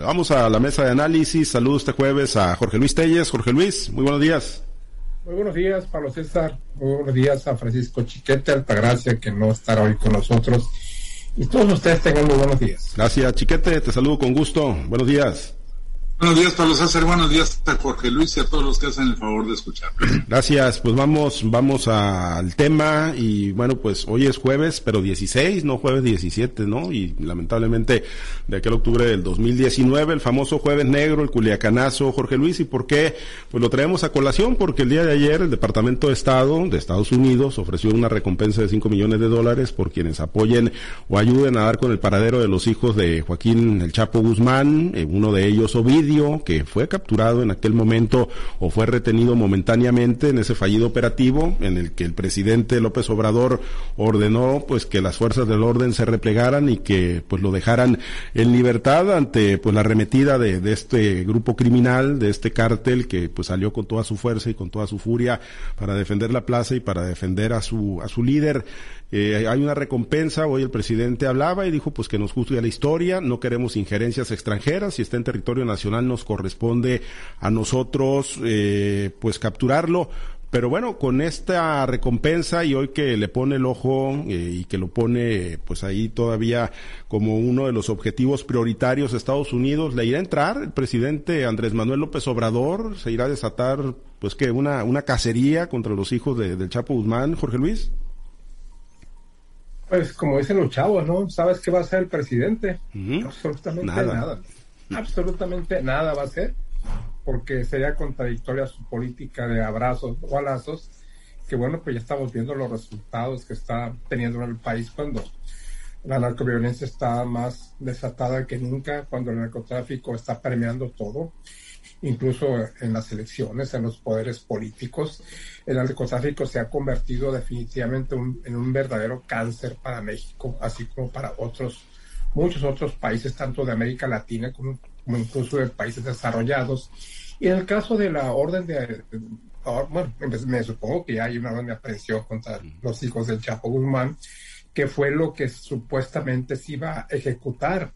Vale, vamos a la mesa de análisis. Saludos este jueves a Jorge Luis Telles. Jorge Luis, muy buenos días. Muy buenos días, Pablo César. Muy buenos días a Francisco Chiquete, Altagracia, que no estará hoy con nosotros. Y todos ustedes tengan muy buenos días. Gracias, Chiquete. Te saludo con gusto. Buenos días. Buenos días, Pablo César. Buenos días a Jorge Luis y a todos los que hacen el favor de escuchar. Gracias. Pues vamos, vamos al tema y bueno, pues hoy es jueves, pero 16, no jueves 17, ¿no? Y lamentablemente de aquel octubre del 2019, el famoso jueves negro, el culiacanazo, Jorge Luis. ¿Y por qué? Pues lo traemos a colación porque el día de ayer el Departamento de Estado de Estados Unidos ofreció una recompensa de 5 millones de dólares por quienes apoyen o ayuden a dar con el paradero de los hijos de Joaquín El Chapo Guzmán, eh, uno de ellos Ovidio que fue capturado en aquel momento o fue retenido momentáneamente en ese fallido operativo en el que el presidente López Obrador ordenó pues que las fuerzas del orden se replegaran y que pues lo dejaran en libertad ante pues la arremetida de, de este grupo criminal, de este cártel que pues salió con toda su fuerza y con toda su furia para defender la plaza y para defender a su a su líder. Eh, hay una recompensa, hoy el presidente hablaba y dijo pues que nos juzgue la historia, no queremos injerencias extranjeras, si está en territorio nacional nos corresponde a nosotros eh, pues capturarlo, pero bueno, con esta recompensa y hoy que le pone el ojo eh, y que lo pone pues ahí todavía como uno de los objetivos prioritarios de Estados Unidos, ¿le irá a entrar el presidente Andrés Manuel López Obrador? ¿Se irá a desatar pues que una, una cacería contra los hijos de, del Chapo Guzmán, Jorge Luis? Pues como dicen los chavos, ¿no? ¿Sabes qué va a ser el presidente? Absolutamente nada. Absolutamente nada va a ser, porque sería contradictoria su política de abrazos, o balazos, que bueno, pues ya estamos viendo los resultados que está teniendo en el país cuando la narcoviolencia está más desatada que nunca, cuando el narcotráfico está permeando todo incluso en las elecciones, en los poderes políticos. El narcotráfico se ha convertido definitivamente en un verdadero cáncer para México, así como para otros, muchos otros países, tanto de América Latina como, incluso de países desarrollados. Y en el caso de la orden de, bueno, me supongo que hay una orden de aprehensión contra los hijos del Chapo Guzmán, que fue lo que supuestamente se iba a ejecutar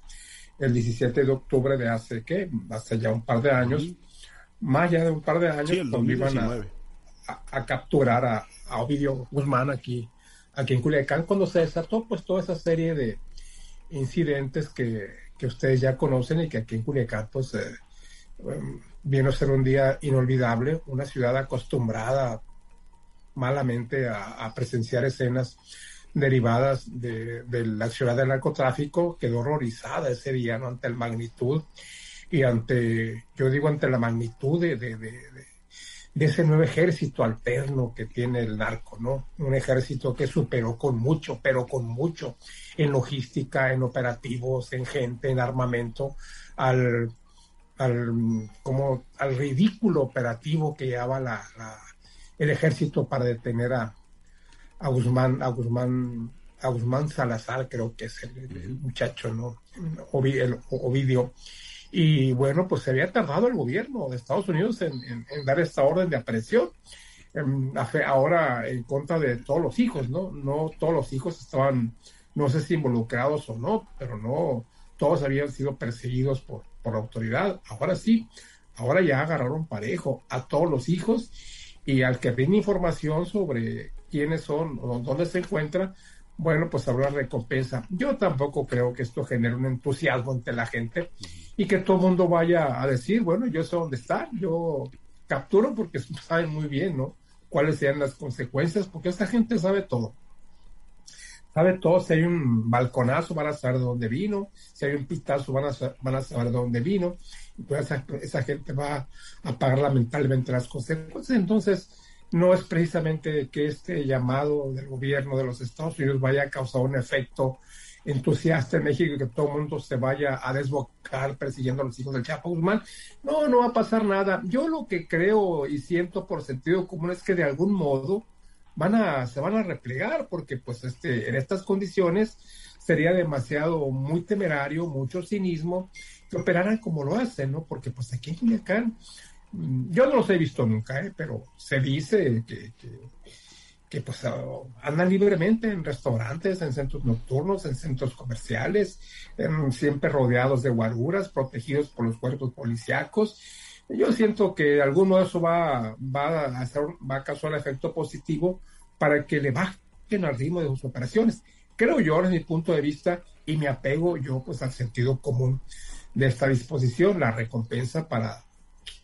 el 17 de octubre de hace, ¿qué? Hace ya un par de años, más allá de un par de años, cuando iban a, capturar a, Ovidio Guzmán aquí, aquí en Culiacán, cuando se desató pues toda esa serie de incidentes que, ustedes ya conocen y que aquí en Culiacán pues eh, em, vino a ser un día inolvidable, una ciudad acostumbrada malamente a presenciar escenas derivadas de, la ciudad del narcotráfico, quedó horrorizada ese día ¿no? ante la magnitud y ante, yo digo, ante la magnitud de, ese nuevo ejército alterno que tiene el narco, ¿no? Un ejército que superó con mucho, pero con mucho, en logística, en operativos, en gente, en armamento, al, al, como, al ridículo operativo que llevaba la, el ejército para detener a, a Guzmán, a Guzmán, a Guzmán Salazar, creo que es el, muchacho, ¿no? el Ovidio. Y bueno, pues se había tardado el gobierno de Estados Unidos en, dar esta orden de aprehensión. ahora en contra de todos los hijos, ¿no? No todos los hijos estaban, no sé si involucrados o no, pero no, todos habían sido perseguidos por, por la autoridad. Ahora sí, ahora ya agarraron parejo a todos los hijos y al que tiene información sobre quiénes son o dónde se encuentra, bueno, pues habrá recompensa. Yo tampoco creo que esto genere un entusiasmo entre la gente y que todo el mundo vaya a decir, bueno, yo sé dónde está, yo capturo porque saben muy bien, ¿no? Cuáles sean las consecuencias, porque esta gente sabe todo. Sabe todo, si hay un balconazo van a saber de dónde vino, si hay un pitazo van a, van a saber de dónde vino, y pues esa, esa gente va a pagar lamentablemente las consecuencias. Entonces, no es precisamente que este llamado del gobierno de los Estados Unidos vaya a causar un efecto entusiasta en México y que todo el mundo se vaya a desbocar persiguiendo a los hijos del Chapo Guzmán. No, no va a pasar nada. Yo lo que creo y siento por sentido común es que de algún modo van a, se van a replegar porque pues este, en estas condiciones sería demasiado muy temerario, mucho cinismo que operaran como lo hacen, ¿no? Porque pues aquí en Culiacán yo no los he visto nunca, ¿eh? pero se dice que, que pues andan libremente en restaurantes, en centros nocturnos, en centros comerciales, siempre rodeados de guaruras, protegidos por los cuerpos policíacos. Yo siento que alguno de eso va, va a hacer, va a causar efecto positivo para que le bajen al ritmo de sus operaciones. Creo yo, desde mi punto de vista, y me apego yo pues al sentido común de esta disposición, la recompensa para,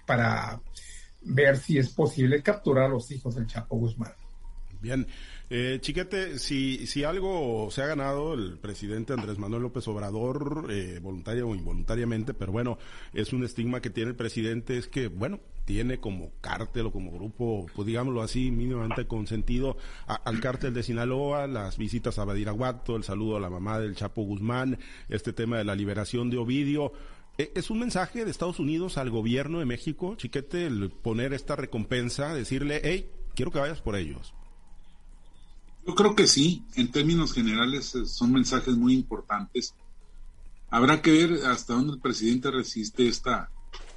para ver si es posible capturar a los hijos del Chapo Guzmán. Bien, eh, Chiquete, si, si algo se ha ganado el presidente Andrés Manuel López Obrador, eh, voluntario o involuntariamente, pero bueno, es un estigma que tiene el presidente, es que, bueno, tiene como cártel o como grupo, pues digámoslo así, mínimamente consentido al cártel de Sinaloa, las visitas a Badiraguato, el saludo a la mamá del Chapo Guzmán, este tema de la liberación de Ovidio. Eh, ¿Es un mensaje de Estados Unidos al gobierno de México, Chiquete, el poner esta recompensa, decirle, hey, quiero que vayas por ellos? Yo creo que sí, en términos generales eh, son mensajes muy importantes. Habrá que ver hasta dónde el presidente resiste esta,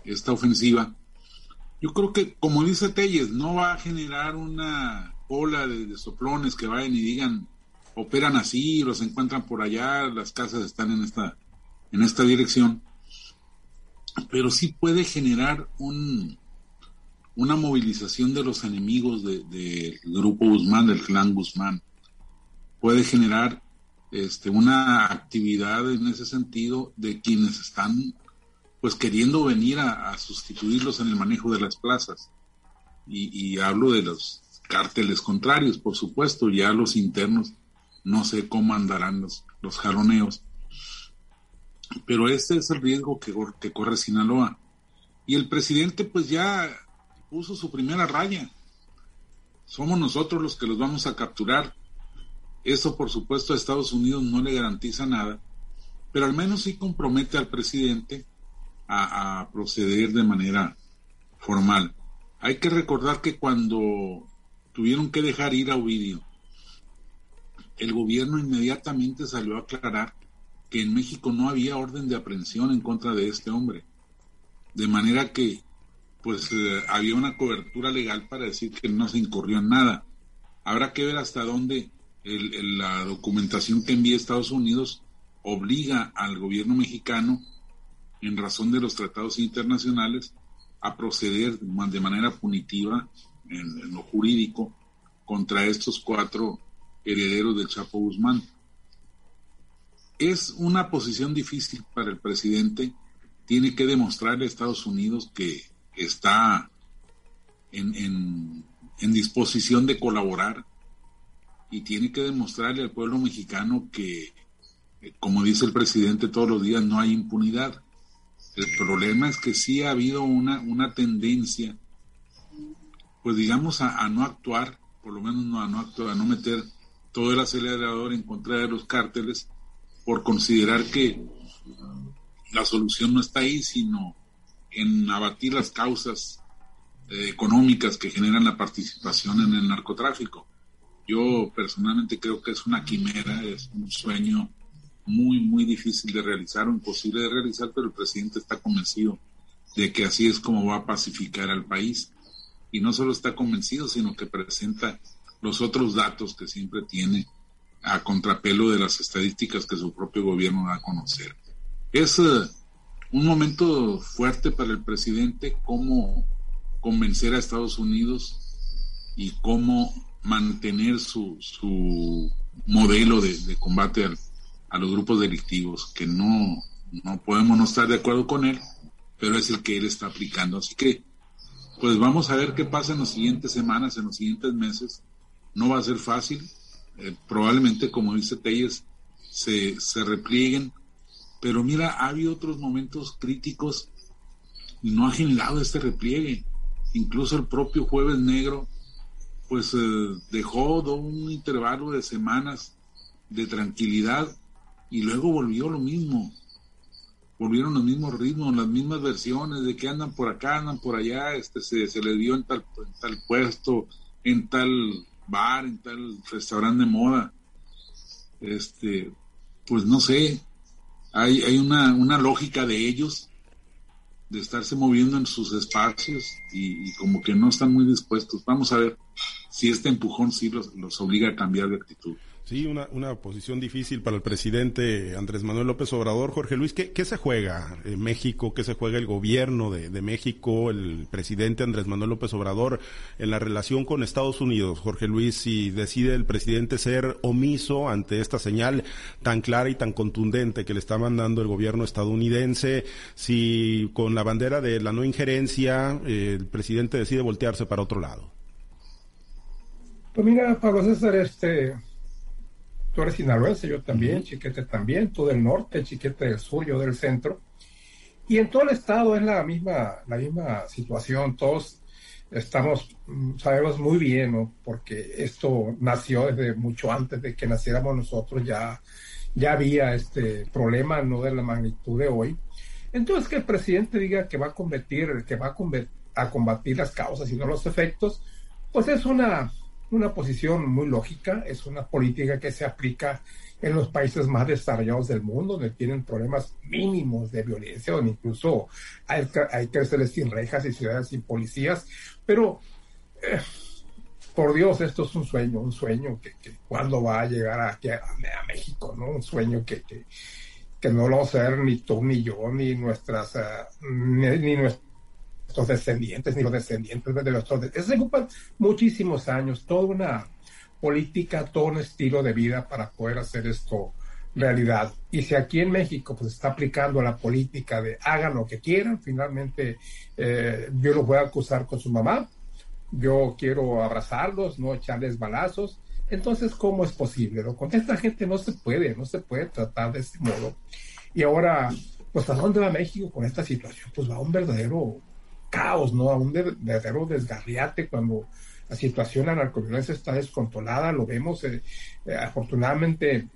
esta ofensiva. Yo creo que, como dice Telles, no va a generar una ola de, soplones que vayan y digan, operan así, los encuentran por allá, las casas están en esta, en esta dirección. Pero sí puede generar un, una movilización de los enemigos del grupo Guzmán, del clan Guzmán. Puede generar este, una actividad en ese sentido de quienes están pues queriendo venir a, sustituirlos en el manejo de las plazas. Y, hablo de los cárteles contrarios, por supuesto, ya los internos, no sé cómo andarán los, los jaloneos. Pero este es el riesgo que, corre Sinaloa. Y el presidente pues ya puso su primera raya. Somos nosotros los que los vamos a capturar. Eso, por supuesto, a Estados Unidos no le garantiza nada, pero al menos sí compromete al presidente a, proceder de manera formal. Hay que recordar que cuando tuvieron que dejar ir a Ovidio, el gobierno inmediatamente salió a aclarar que en México no había orden de aprehensión en contra de este hombre. De manera que pues eh, había una cobertura legal para decir que no se incurrió en nada. Habrá que ver hasta dónde la documentación que envía Estados Unidos obliga al gobierno mexicano, en razón de los tratados internacionales, a proceder de manera punitiva en, lo jurídico contra estos cuatro herederos del Chapo Guzmán. Es una posición difícil para el presidente. Tiene que demostrarle a Estados Unidos que está en, disposición de colaborar y tiene que demostrarle al pueblo mexicano que, eh, como dice el presidente todos los días, no hay impunidad. El problema es que sí ha habido una, una tendencia, pues digamos, a, no actuar, por lo menos no a no actuar, a no meter todo el acelerador en contra de los cárteles por considerar que la solución no está ahí, sino en abatir las causas eh, económicas que generan la participación en el narcotráfico. Yo personalmente creo que es una quimera, es un sueño muy, muy difícil de realizar o imposible de realizar, pero el presidente está convencido de que así es como va a pacificar al país. Y no solo está convencido, sino que presenta los otros datos que siempre tiene a contrapelo de las estadísticas que su propio gobierno da a conocer. Es eh, un momento fuerte para el presidente, cómo convencer a Estados Unidos y cómo mantener su, su modelo de, combate a los grupos delictivos, que no, no podemos no estar de acuerdo con él, pero es el que él está aplicando. Así que, pues vamos a ver qué pasa en las siguientes semanas, en los siguientes meses. No va a ser fácil. Eh, probablemente, como dice Telles, se, se replieguen pero mira, ha habido otros momentos críticos y no ha generado este repliegue. Incluso el propio Jueves Negro, pues eh, dejó un intervalo de semanas de tranquilidad y luego volvió lo mismo. Volvieron los mismos ritmos, las mismas versiones de que andan por acá, andan por allá, este se, se le dio en tal, en tal puesto, en tal bar, en tal restaurante de moda. Este, pues no sé, hay, hay una, una lógica de ellos de estarse moviendo en sus espacios y, como que no están muy dispuestos. Vamos a ver. si este empujón sí los, los obliga a cambiar de actitud. Sí, una, una posición difícil para el presidente Andrés Manuel López Obrador. Jorge Luis, ¿qué, qué se juega en México? ¿Qué se juega el gobierno de, de, México, el presidente Andrés Manuel López Obrador en la relación con Estados Unidos? Jorge Luis, si decide el presidente ser omiso ante esta señal tan clara y tan contundente que le está mandando el gobierno estadounidense, si con la bandera de la no injerencia eh, el presidente decide voltearse para otro lado. Pues mira, Pablo César, este tú eres sinaloense, yo también, Chiquete también, tú del norte, Chiquete del sur, yo del centro. Y en todo el estado es la misma, la misma situación, todos estamos, mm, sabemos muy bien, ¿no? porque esto nació desde mucho antes de que naciéramos nosotros, ya, ya había este problema, no de la magnitud de hoy. Entonces que el presidente diga que va a combatir, que va a, a combatir las causas y no los efectos, pues es una, una posición muy lógica, es una política que se aplica en los países más desarrollados del mundo, donde tienen problemas mínimos de violencia, donde incluso hay, hay cárceles sin rejas y ciudades sin policías, pero eh, por Dios, esto es un sueño, un sueño que, cuando va a llegar aquí a, México, ¿no? Un sueño que, que, que, no lo va a hacer ni tú, ni yo, ni nuestras, uh, ni, ni nuestras los descendientes, ni los descendientes de los otros. Se ocupan muchísimos años, toda una política, todo un estilo de vida para poder hacer esto realidad. Y si aquí en México pues está aplicando la política de hagan lo que quieran, finalmente eh, yo los voy a acusar con su mamá, yo quiero abrazarlos, no echarles balazos. Entonces, ¿cómo es posible? Con esta gente no se puede, no se puede tratar de este modo. Y ahora, pues, ¿a dónde va México con esta situación? Pues va a un verdadero caos, ¿no? A un verdadero desgarriate cuando la situación narcoviolencia está descontrolada, lo vemos, eh, eh, afortunadamente,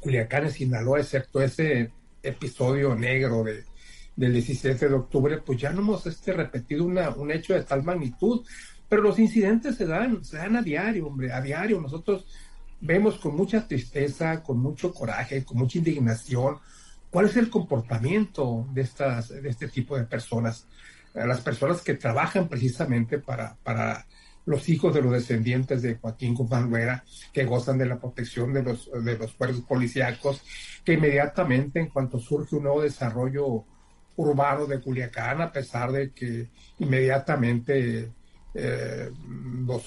Culiacán y Sinaloa, excepto ese episodio negro de, del 17 de octubre, pues ya no hemos este, repetido una, un hecho de tal magnitud, pero los incidentes se dan, se dan a diario, hombre, a diario. Nosotros vemos con mucha tristeza, con mucho coraje, con mucha indignación, cuál es el comportamiento de, estas, de este tipo de personas a las personas que trabajan precisamente para, para los hijos de los descendientes de Joaquín Guzmán Ruera, que gozan de la protección de los, de los cuerpos policíacos, que inmediatamente en cuanto surge un nuevo desarrollo urbano de Culiacán, a pesar de que inmediatamente eh, los,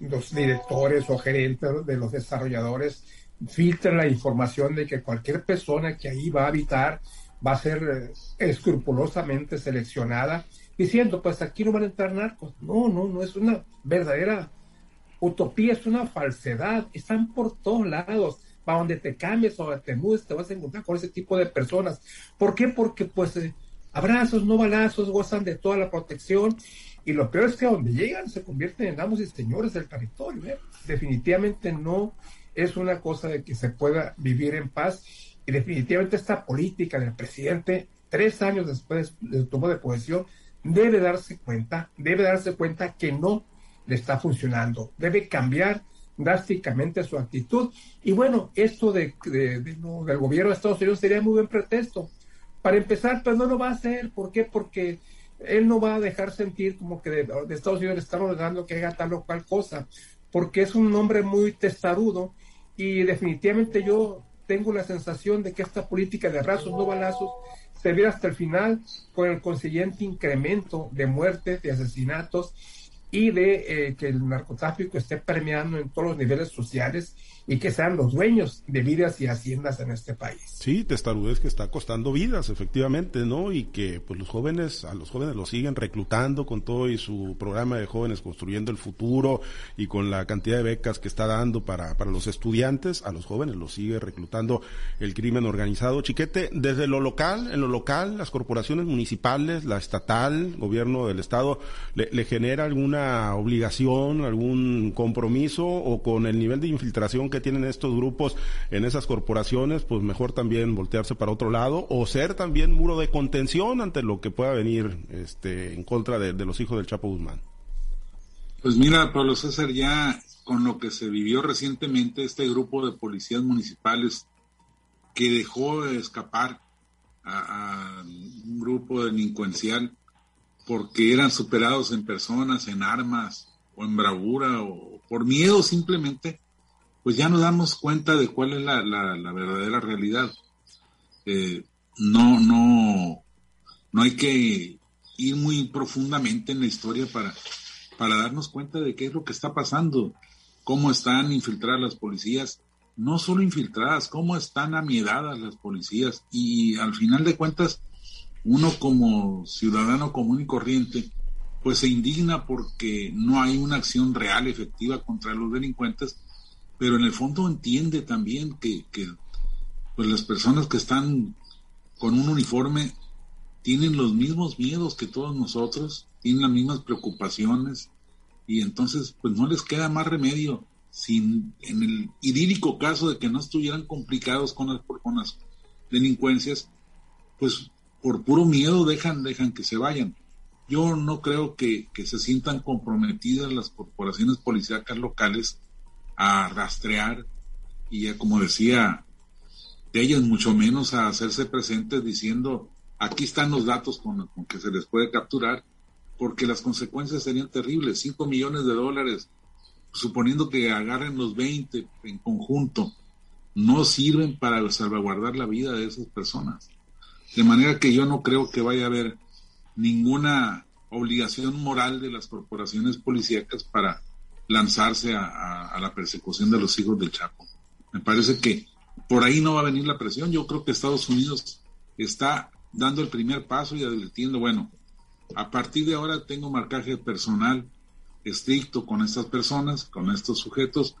los, directores o gerentes de los desarrolladores filtran la información de que cualquier persona que ahí va a habitar va a ser eh, escrupulosamente seleccionada, diciendo, pues aquí no van a entrar narcos. No, no, no es una verdadera utopía, es una falsedad. Están por todos lados. Para donde te cambies o te mudes, te vas a encontrar con ese tipo de personas. ¿Por qué? Porque pues eh, abrazos, no balazos, gozan de toda la protección. Y lo peor es que donde llegan se convierten en amos y señores del territorio. ¿eh? Definitivamente no es una cosa de que se pueda vivir en paz y definitivamente esta política del presidente, tres años después de su toma de posesión, debe darse cuenta, debe darse cuenta que no le está funcionando, debe cambiar drásticamente su actitud. Y bueno, esto de, del gobierno de Estados Unidos sería muy buen pretexto. Para empezar, pues no lo va a hacer. ¿Por qué? Porque él no va a dejar sentir como que de, Estados Unidos le están ordenando que haga tal o cual cosa, porque es un hombre muy testarudo y definitivamente yo tengo la sensación de que esta política de rasos no balazos se ve hasta el final con el consiguiente incremento de muertes, de asesinatos y de eh, que el narcotráfico esté permeando en todos los niveles sociales y que sean los dueños de vidas y haciendas en este país. Sí, testarudez que está costando vidas, efectivamente, ¿no? Y que pues los jóvenes, a los jóvenes los siguen reclutando con todo y su programa de jóvenes construyendo el futuro y con la cantidad de becas que está dando para, para los estudiantes, a los jóvenes los sigue reclutando el crimen organizado. Chiquete, desde lo local, en lo local, las corporaciones municipales, la estatal, gobierno del estado, ¿le, le genera alguna obligación, algún compromiso o con el nivel de infiltración que tienen estos grupos en esas corporaciones, pues mejor también voltearse para otro lado o ser también muro de contención ante lo que pueda venir este, en contra de, los hijos del Chapo Guzmán. Pues mira, Pablo César, ya con lo que se vivió recientemente, este grupo de policías municipales que dejó escapar a, a, un grupo delincuencial porque eran superados en personas, en armas, o en bravura o por miedo simplemente, pues ya nos damos cuenta de cuál es la, la, verdadera realidad. Eh, no, no, no hay que ir muy profundamente en la historia para, para darnos cuenta de qué es lo que está pasando, cómo están infiltradas las policías, no solo infiltradas, cómo están amiedadas las policías y al final de cuentas uno como ciudadano común y corriente pues se indigna porque no hay una acción real, efectiva contra los delincuentes, pero en el fondo entiende también que, pues las personas que están con un uniforme tienen los mismos miedos que todos nosotros, tienen las mismas preocupaciones y entonces pues no les queda más remedio sin en el idílico caso de que no estuvieran complicados con las, con las delincuencias, pues por puro miedo dejan, dejan que se vayan. Yo no creo que, que se sientan comprometidas las corporaciones policíacas locales a rastrear y a, como decía, de ellas mucho menos a hacerse presentes diciendo aquí están los datos con, que se les puede capturar, porque las consecuencias serían terribles. 5 millones de dólares, suponiendo que agarren los 20 en conjunto, no sirven para salvaguardar la vida de esas personas. De manera que yo no creo que vaya a haber ninguna obligación moral de las corporaciones policíacas para lanzarse a, a la persecución de los hijos del Chapo. Me parece que por ahí no va a venir la presión. Yo creo que Estados Unidos está dando el primer paso y advirtiendo, bueno, a partir de ahora tengo marcaje personal estricto con estas personas, con estos sujetos,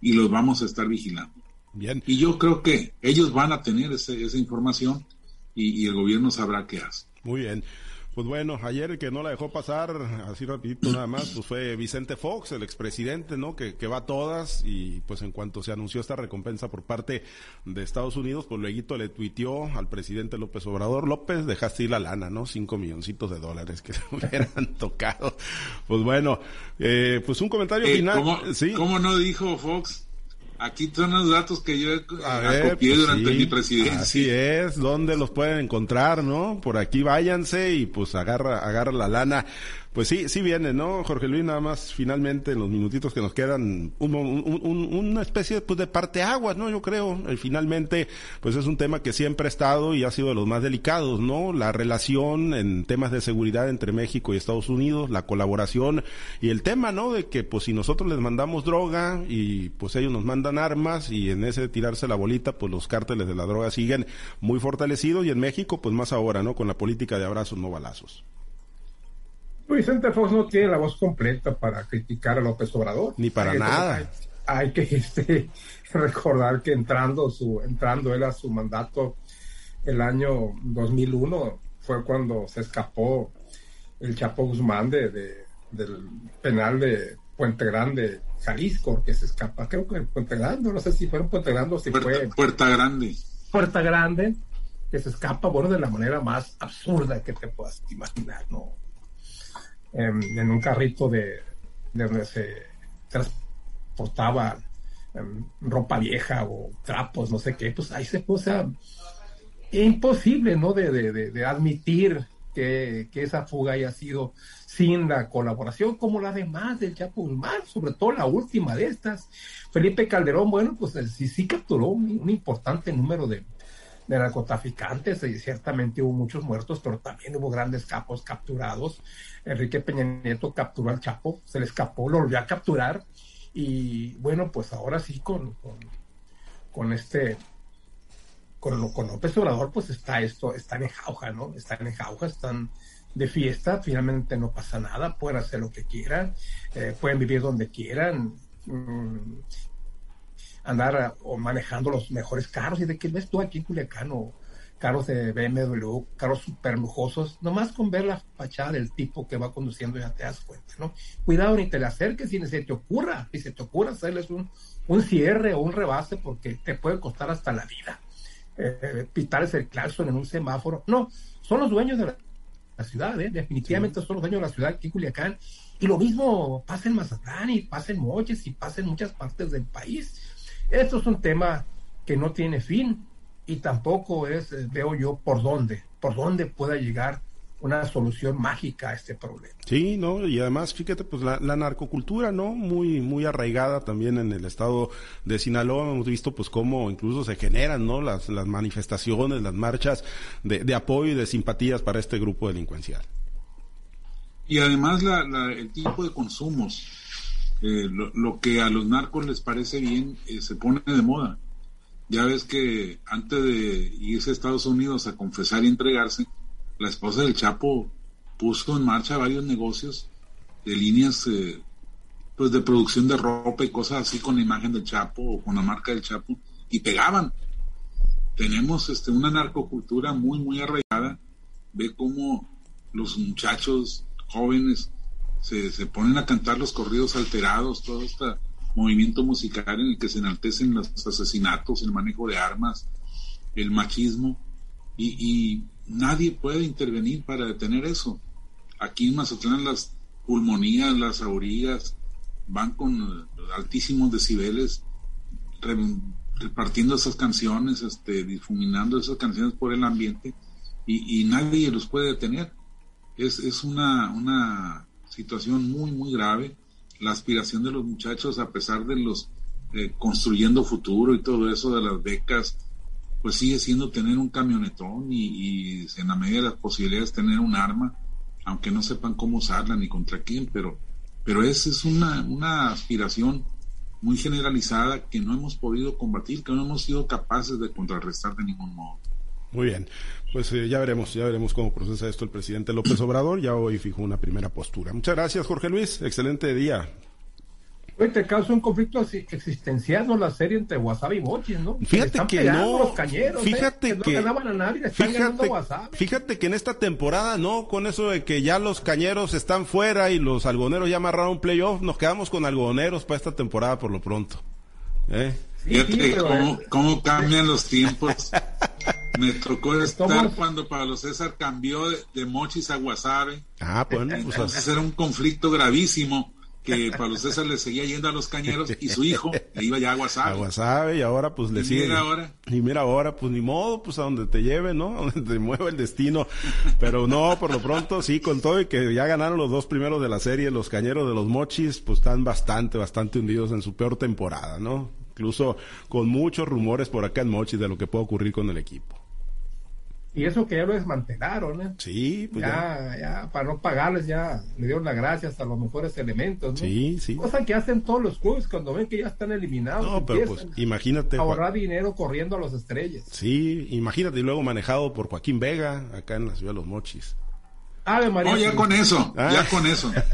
y los vamos a estar vigilando. Bien. Y yo creo que ellos van a tener esa información y, y el gobierno sabrá qué hace. Muy bien. Pues bueno, ayer el que no la dejó pasar, así rapidito nada más, pues fue Vicente Fox, el expresidente, ¿no? Que, que va a todas y pues en cuanto se anunció esta recompensa por parte de Estados Unidos, pues luego le tuiteó al presidente López Obrador, López, dejaste ir la lana, ¿no? Cinco milloncitos de dólares que hubieran tocado. Pues bueno, eh, pues un comentario eh, final. ¿cómo, ¿Sí? ¿Cómo no dijo Fox? Aquí son los datos que yo copié pues durante mi presidencia. Así es, ¿dónde los pueden encontrar, no? Por aquí váyanse y pues agarra, agarra la lana. Pues sí, sí viene, ¿no? Jorge Luis, nada más finalmente en los minutitos que nos quedan, una especie pues, de parteaguas, ¿no? Yo creo, finalmente, pues es un tema que siempre ha estado y ha sido de los más delicados, ¿no? La relación en temas de seguridad entre México y Estados Unidos, la colaboración y el tema, ¿no? De que pues si nosotros les mandamos droga y pues ellos nos mandan armas y en ese tirarse la bolita, pues los cárteles de la droga siguen muy fortalecidos y en México, pues más ahora, ¿no? Con la política de abrazos, no balazos. Vicente Fox no tiene la voz completa para criticar a López Obrador. Ni para nada. Hay, que este, recordar que entrando, su, entrando él a su mandato el año 2001 fue cuando se escapó el Chapo Guzmán de, del penal de Puente Grande, Jalisco, que se escapa, creo que en Puente Grande, no sé si fue en Puente Grande o si fue... Puerta Grande. Puerta Grande, que se escapa, bueno, de la manera más absurda que te puedas imaginar, ¿no? En, un carrito de, donde se transportaba em, ropa vieja o trapos, no sé qué, pues ahí se puso, imposible, ¿no? De, de, admitir que, que, esa fuga haya sido sin la colaboración, como la demás del Chapo Guzmán, sobre todo la última de estas. Felipe Calderón, bueno, pues sí, sí capturó un importante número de, de narcotraficantes y ciertamente hubo muchos muertos, pero también hubo grandes capos capturados. Enrique Peña Nieto capturó al Chapo, se le escapó, lo volvió a capturar y bueno, pues ahora sí con, con, este con, con, López Obrador, pues está esto, están en jauja, ¿no? Están en jauja, están de fiesta, finalmente no pasa nada, pueden hacer lo que quieran, eh, pueden vivir donde quieran, mm, andar o manejando los mejores carros. Y de que ves tú aquí en Culiacán o carros de BMW, carros super lujosos, nomás con ver la fachada del tipo que va conduciendo ya te das cuenta, ¿no? Cuidado ni te le acerques si se te ocurra, si se te ocurra hacerles un, un cierre o un rebase porque te puede costar hasta la vida. Eh, pitarles el claxon en un semáforo, no, son los dueños de la, ciudad, ¿eh? definitivamente son los dueños de la ciudad aquí en Culiacán. Y lo mismo pasa en Mazatlán y pasa en Moches y pasa en muchas partes del país esto es un tema que no tiene fin y tampoco es, eh, veo yo, por dónde, por dónde pueda llegar una solución mágica a este problema. Sí, no, y además, fíjate, pues la, narcocultura, ¿no? Muy, muy arraigada también en el estado de Sinaloa. Hemos visto, pues, cómo incluso se generan, ¿no? Las, las manifestaciones, las marchas de, de apoyo y de simpatías para este grupo delincuencial. Y además la, el tipo de consumos, eh, lo, que a los narcos les parece bien, eh, se pone de moda. Ya ves que antes de irse a Estados Unidos a confesar y entregarse, la esposa del Chapo puso en marcha varios negocios de líneas eh, pues de producción de ropa y cosas así con la imagen del Chapo o con la marca del Chapo y pegaban. Tenemos este, una narcocultura muy, muy arraigada. Ve cómo los muchachos jóvenes se, se ponen a cantar los corridos alterados, todo este movimiento musical en el que se enaltecen los asesinatos, el manejo de armas, el machismo, y, nadie puede intervenir para detener eso. Aquí en Mazatlán las pulmonías, las aurías van con altísimos decibeles repartiendo esas canciones, este, difuminando esas canciones por el ambiente y, nadie los puede detener. Es, es una, una situación muy, muy grave. La aspiración de los muchachos, a pesar de los eh, construyendo futuro y todo eso de las becas, pues sigue siendo tener un camionetón y, en la medida de las posibilidades tener un arma, aunque no sepan cómo usarla ni contra quién, pero, pero esa es una, una aspiración muy generalizada que no hemos podido combatir, que no hemos sido capaces de contrarrestar de ningún modo. Muy bien, pues eh, ya veremos, ya veremos cómo procesa esto el presidente López Obrador, ya hoy fijó una primera postura. Muchas gracias, Jorge Luis, excelente día. Oye, te causa un conflicto existencial, ¿no? La serie entre Wasabi y Mochis, ¿no? Fíjate que no. Los cañeros, fíjate ¿eh? que. No a nadie, fíjate, fíjate que en esta temporada, ¿no? Con eso de que ya los cañeros están fuera y los algoneros ya amarraron playoff, nos quedamos con algoneros para esta temporada por lo pronto. ¿Eh? Fíjate cómo, cómo, cambian los tiempos. Me tocó estar cuando Pablo César cambió de, Mochis a Wasabi. Ah, bueno, pues Entonces era un conflicto gravísimo que Pablo César le seguía yendo a los cañeros y su hijo le iba ya a Guasave. A Guasave y ahora pues le sigue. Mira ahora. Y mira ahora, pues ni modo, pues a donde te lleve, ¿no? A donde te mueva el destino. Pero no, por lo pronto sí, con todo y que ya ganaron los dos primeros de la serie, los cañeros de los mochis, pues están bastante, bastante hundidos en su peor temporada, ¿no? Incluso con muchos rumores por acá en mochis de lo que puede ocurrir con el equipo. Y eso que ya lo desmantelaron, ¿eh? Sí, pues ya, ya, para no pagarles ya le dieron las gracias a los mejores elementos, ¿no? Sí, sí. Cosa que hacen todos los clubes cuando ven que ya están eliminados. No, pero pues imagínate. Ahorrar dinero corriendo a los estrellas. Sí, imagínate, y luego manejado por Joaquín Vega, acá en la ciudad de Los Mochis. Ave María. Oh, ya con eso, ya ¿Ah? con eso.